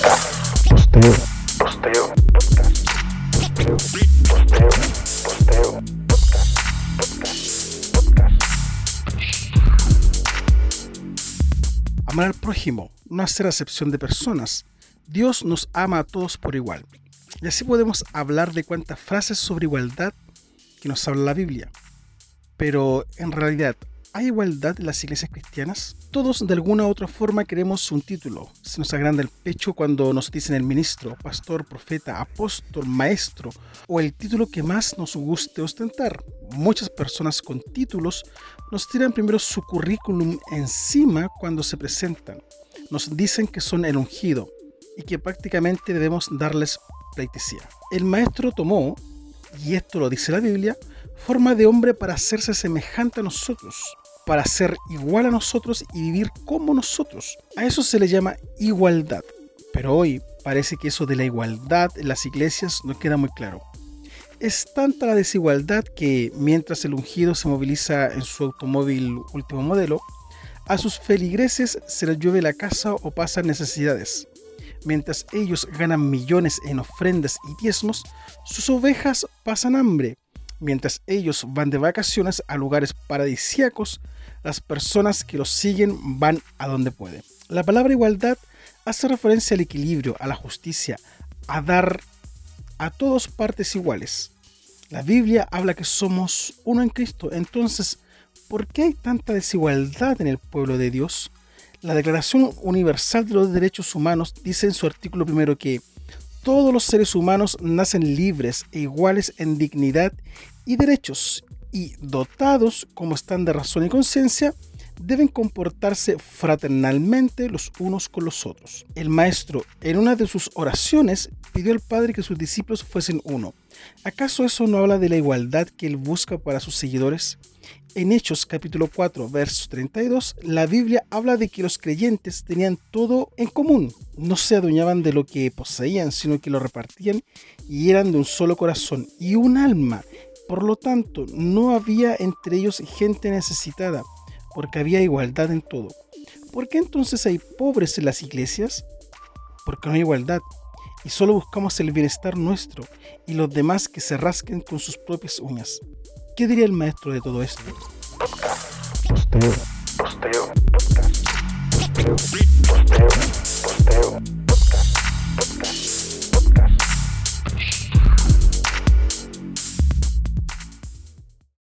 Posteo, posteo, podcast. Posteo, posteo, posteo, podcast. Podcast, podcast. Amar al prójimo, no hacer acepción de personas. Dios nos ama a todos por igual. Y así podemos hablar de cuantas frases sobre igualdad que nos habla la Biblia. Pero en realidad, ¿hay igualdad en las iglesias cristianas? Todos de alguna u otra forma queremos un título. Se nos agranda el pecho cuando nos dicen el ministro, pastor, profeta, apóstol, maestro o el título que más nos guste ostentar. Muchas personas con títulos nos tiran primero su currículum encima cuando se presentan. Nos dicen que son el ungido y que prácticamente debemos darles pleitesía. El maestro tomó, y esto lo dice la Biblia, forma de hombre para hacerse semejante a nosotros, para ser igual a nosotros y vivir como nosotros. A eso se le llama igualdad. Pero hoy parece que eso de la igualdad en las iglesias no queda muy claro. Es tanta la desigualdad que mientras el ungido se moviliza en su automóvil último modelo, a sus feligreses se les llueve la casa o pasan necesidades. Mientras ellos ganan millones en ofrendas y diezmos, sus ovejas pasan hambre. Mientras ellos van de vacaciones a lugares paradisíacos, las personas que los siguen van a donde pueden. La palabra igualdad hace referencia al equilibrio, a la justicia, a dar a todos partes iguales. La Biblia habla que somos uno en Cristo. Entonces, ¿por qué hay tanta desigualdad en el pueblo de Dios? La Declaración Universal de los Derechos Humanos dice en su artículo primero que todos los seres humanos nacen libres e iguales en dignidad y derechos y dotados como están de razón y conciencia, deben comportarse fraternalmente los unos con los otros. El maestro, en una de sus oraciones, pidió al Padre que sus discípulos fuesen uno. ¿Acaso eso no habla de la igualdad que él busca para sus seguidores? En Hechos capítulo 4, verso 32, la Biblia habla de que los creyentes tenían todo en común. No se adueñaban de lo que poseían, sino que lo repartían y eran de un solo corazón y un alma. Por lo tanto, no había entre ellos gente necesitada, porque había igualdad en todo. ¿Por qué entonces hay pobres en las iglesias? Porque no hay igualdad y solo buscamos el bienestar nuestro y los demás que se rasquen con sus propias uñas. ¿Qué diría el maestro de todo esto?